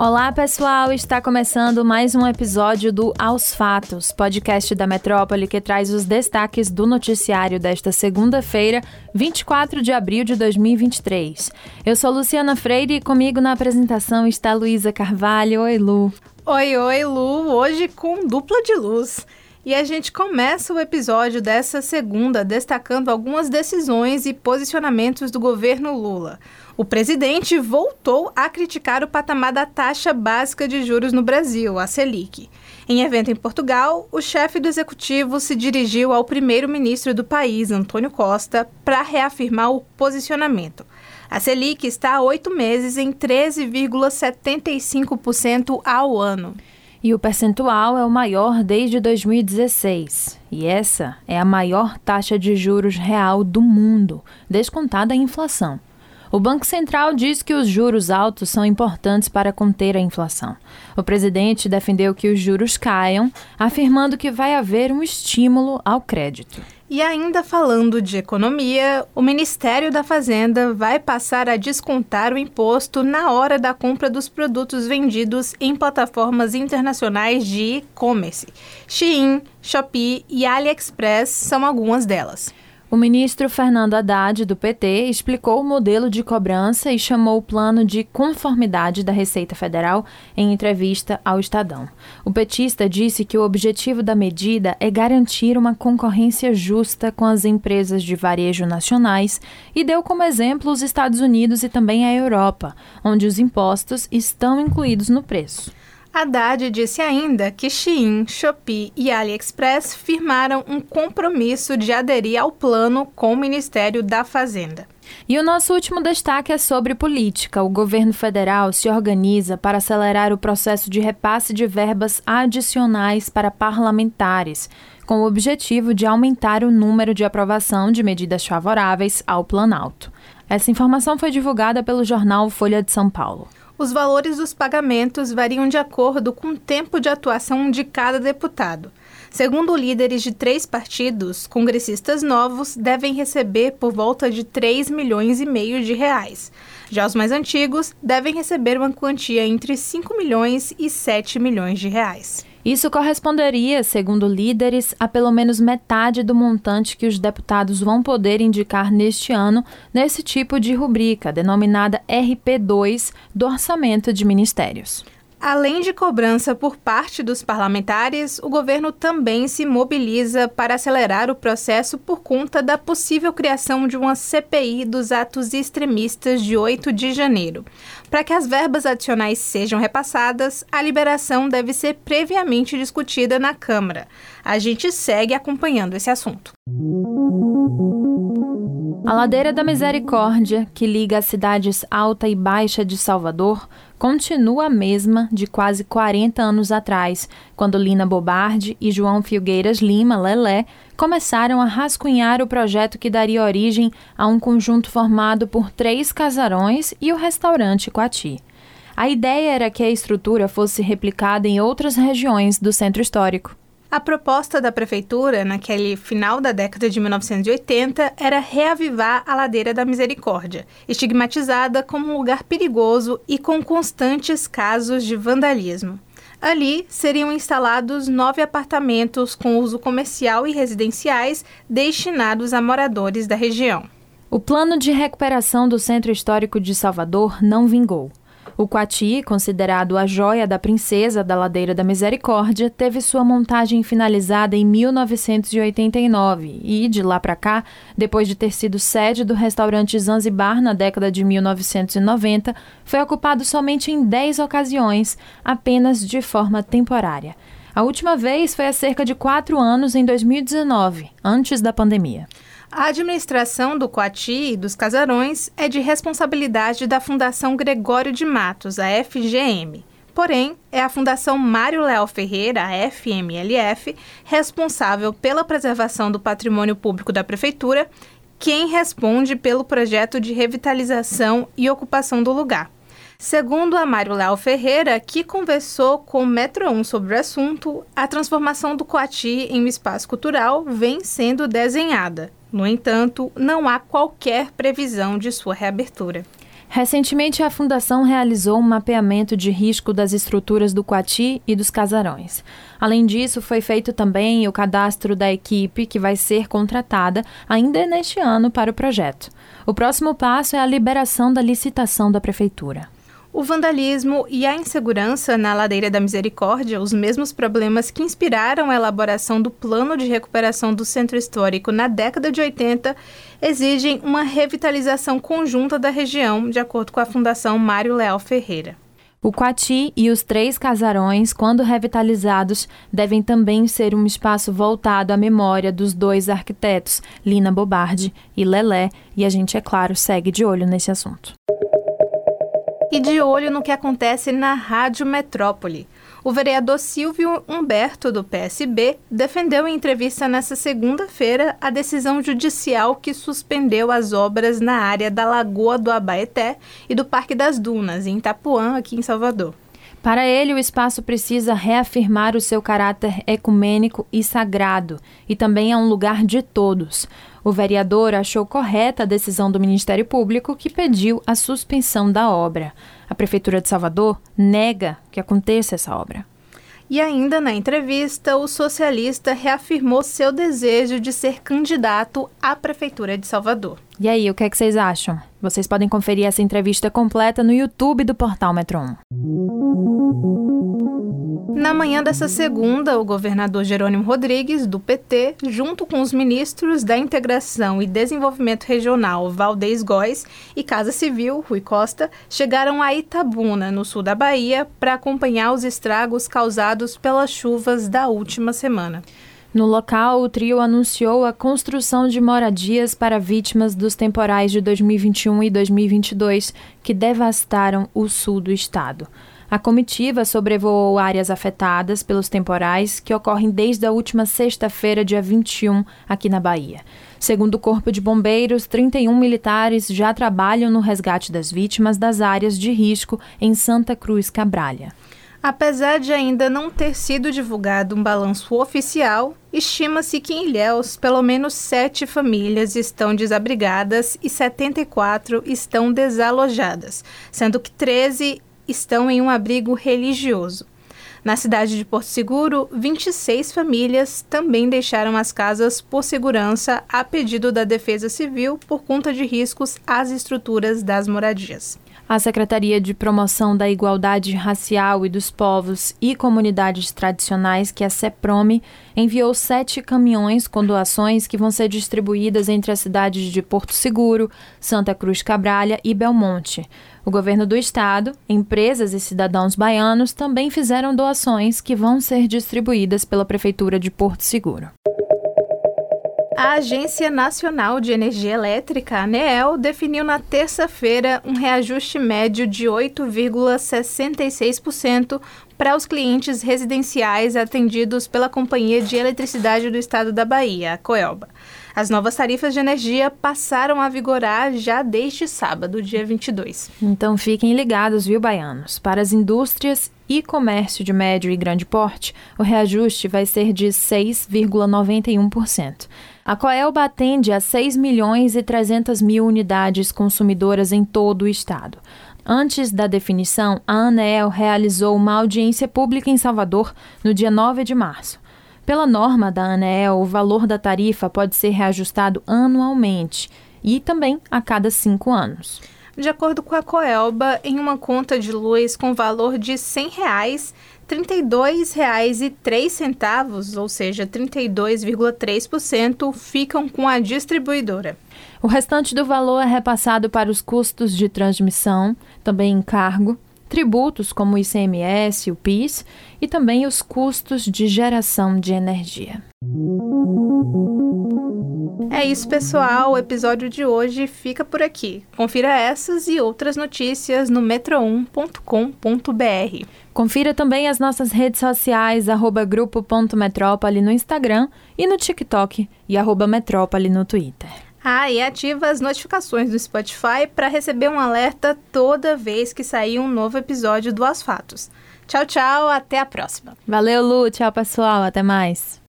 Olá, pessoal! Está começando mais um episódio do Aos Fatos, podcast da Metrópole que traz os destaques do noticiário desta segunda-feira, 24 de abril de 2023. Eu sou Luciana Freire e comigo na apresentação está Luísa Carvalho. Oi, Lu. Oi, oi, Lu. Hoje com dupla de luz. E a gente começa o episódio dessa segunda destacando algumas decisões e posicionamentos do governo Lula. O presidente voltou a criticar o patamar da taxa básica de juros no Brasil, a Selic. Em evento em Portugal, o chefe do executivo se dirigiu ao primeiro-ministro do país, Antônio Costa, para reafirmar o posicionamento. A Selic está há oito meses em 13,75% ao ano e o percentual é o maior desde 2016. E essa é a maior taxa de juros real do mundo, descontada a inflação. O Banco Central diz que os juros altos são importantes para conter a inflação. O presidente defendeu que os juros caiam, afirmando que vai haver um estímulo ao crédito. E ainda falando de economia, o Ministério da Fazenda vai passar a descontar o imposto na hora da compra dos produtos vendidos em plataformas internacionais de e-commerce. Shein, Shopee e AliExpress são algumas delas. O ministro Fernando Haddad, do PT, explicou o modelo de cobrança e chamou o plano de conformidade da Receita Federal em entrevista ao Estadão. O petista disse que o objetivo da medida é garantir uma concorrência justa com as empresas de varejo nacionais e deu como exemplo os Estados Unidos e também a Europa, onde os impostos estão incluídos no preço. Haddad disse ainda que Shein, Shopee e AliExpress firmaram um compromisso de aderir ao plano com o Ministério da Fazenda. E o nosso último destaque é sobre política. O governo federal se organiza para acelerar o processo de repasse de verbas adicionais para parlamentares, com o objetivo de aumentar o número de aprovação de medidas favoráveis ao Planalto. Essa informação foi divulgada pelo jornal Folha de São Paulo. Os valores dos pagamentos variam de acordo com o tempo de atuação de cada deputado. Segundo líderes de três partidos, congressistas novos devem receber por volta de 3 milhões e meio de reais. Já os mais antigos devem receber uma quantia entre 5 milhões e 7 milhões de reais. Isso corresponderia, segundo líderes, a pelo menos metade do montante que os deputados vão poder indicar neste ano nesse tipo de rubrica, denominada RP2 do Orçamento de Ministérios. Além de cobrança por parte dos parlamentares, o governo também se mobiliza para acelerar o processo por conta da possível criação de uma CPI dos atos extremistas de 8 de janeiro. Para que as verbas adicionais sejam repassadas, a liberação deve ser previamente discutida na Câmara. A gente segue acompanhando esse assunto. A Ladeira da Misericórdia, que liga as cidades Alta e Baixa de Salvador, continua a mesma de quase 40 anos atrás, quando Lina Bobardi e João Filgueiras Lima, Lelé, começaram a rascunhar o projeto que daria origem a um conjunto formado por três casarões e o restaurante Coati. A ideia era que a estrutura fosse replicada em outras regiões do centro histórico. A proposta da prefeitura, naquele final da década de 1980, era reavivar a Ladeira da Misericórdia, estigmatizada como um lugar perigoso e com constantes casos de vandalismo. Ali seriam instalados nove apartamentos com uso comercial e residenciais destinados a moradores da região. O plano de recuperação do Centro Histórico de Salvador não vingou. O Quati, considerado a joia da princesa da Ladeira da Misericórdia, teve sua montagem finalizada em 1989 e, de lá para cá, depois de ter sido sede do restaurante Zanzibar na década de 1990, foi ocupado somente em 10 ocasiões, apenas de forma temporária. A última vez foi há cerca de quatro anos, em 2019, antes da pandemia. A administração do Coati e dos casarões é de responsabilidade da Fundação Gregório de Matos, a FGM. Porém, é a Fundação Mário Léo Ferreira, a FMLF, responsável pela preservação do patrimônio público da Prefeitura, quem responde pelo projeto de revitalização e ocupação do lugar. Segundo a Mário Léo Ferreira, que conversou com o Metro 1 sobre o assunto, a transformação do Coati em um espaço cultural vem sendo desenhada. No entanto, não há qualquer previsão de sua reabertura. Recentemente, a Fundação realizou um mapeamento de risco das estruturas do Coati e dos casarões. Além disso, foi feito também o cadastro da equipe que vai ser contratada ainda neste ano para o projeto. O próximo passo é a liberação da licitação da Prefeitura. O vandalismo e a insegurança na Ladeira da Misericórdia, os mesmos problemas que inspiraram a elaboração do plano de recuperação do centro histórico na década de 80, exigem uma revitalização conjunta da região, de acordo com a Fundação Mário Leal Ferreira. O Quati e os três casarões, quando revitalizados, devem também ser um espaço voltado à memória dos dois arquitetos, Lina Bobardi e Lelé, e a gente, é claro, segue de olho nesse assunto e de olho no que acontece na Rádio Metrópole. O vereador Silvio Humberto, do PSB, defendeu em entrevista nesta segunda-feira a decisão judicial que suspendeu as obras na área da Lagoa do Abaeté e do Parque das Dunas, em Itapuã, aqui em Salvador. Para ele, o espaço precisa reafirmar o seu caráter ecumênico e sagrado, e também é um lugar de todos. O vereador achou correta a decisão do Ministério Público que pediu a suspensão da obra. A Prefeitura de Salvador nega que aconteça essa obra. E ainda na entrevista, o socialista reafirmou seu desejo de ser candidato à Prefeitura de Salvador. E aí, o que, é que vocês acham? Vocês podem conferir essa entrevista completa no YouTube do Portal Metro 1. Na manhã dessa segunda, o governador Jerônimo Rodrigues, do PT, junto com os ministros da Integração e Desenvolvimento Regional, Valdez Góes, e Casa Civil, Rui Costa, chegaram a Itabuna, no sul da Bahia, para acompanhar os estragos causados pelas chuvas da última semana. No local, o trio anunciou a construção de moradias para vítimas dos temporais de 2021 e 2022 que devastaram o sul do estado. A comitiva sobrevoou áreas afetadas pelos temporais que ocorrem desde a última sexta-feira, dia 21, aqui na Bahia. Segundo o Corpo de Bombeiros, 31 militares já trabalham no resgate das vítimas das áreas de risco em Santa Cruz Cabralha. Apesar de ainda não ter sido divulgado um balanço oficial, estima-se que em Ilhéus pelo menos sete famílias estão desabrigadas e 74 estão desalojadas, sendo que 13 estão em um abrigo religioso. Na cidade de Porto Seguro, 26 famílias também deixaram as casas por segurança a pedido da Defesa Civil por conta de riscos às estruturas das moradias. A Secretaria de Promoção da Igualdade Racial e dos Povos e Comunidades Tradicionais, que é a CEPROME, enviou sete caminhões com doações que vão ser distribuídas entre as cidades de Porto Seguro, Santa Cruz Cabralha e Belmonte. O governo do estado, empresas e cidadãos baianos também fizeram doações que vão ser distribuídas pela Prefeitura de Porto Seguro. A Agência Nacional de Energia Elétrica, ANEEL, definiu na terça-feira um reajuste médio de 8,66% para os clientes residenciais atendidos pela Companhia de Eletricidade do Estado da Bahia, a Coelba. As novas tarifas de energia passaram a vigorar já desde sábado, dia 22. Então fiquem ligados, viu, baianos? Para as indústrias e comércio de médio e grande porte, o reajuste vai ser de 6,91%. A Coelba atende a 6 milhões e 300 mil unidades consumidoras em todo o estado. Antes da definição, a ANEEL realizou uma audiência pública em Salvador no dia 9 de março. Pela norma da ANEEL, o valor da tarifa pode ser reajustado anualmente e também a cada cinco anos. De acordo com a Coelba, em uma conta de luz com valor de 100 reais, R$ 32,03, ou seja, 32,3%, ficam com a distribuidora. O restante do valor é repassado para os custos de transmissão, também encargo, tributos como o ICMS, o PIS e também os custos de geração de energia. É isso, pessoal. O episódio de hoje fica por aqui. Confira essas e outras notícias no metro1.com.br. Confira também as nossas redes sociais, arroba grupo.metrópole no Instagram e no TikTok e arroba metrópole no Twitter. Ah, e ativa as notificações do Spotify para receber um alerta toda vez que sair um novo episódio do As Fatos. Tchau, tchau, até a próxima. Valeu, Lu. Tchau, pessoal. Até mais.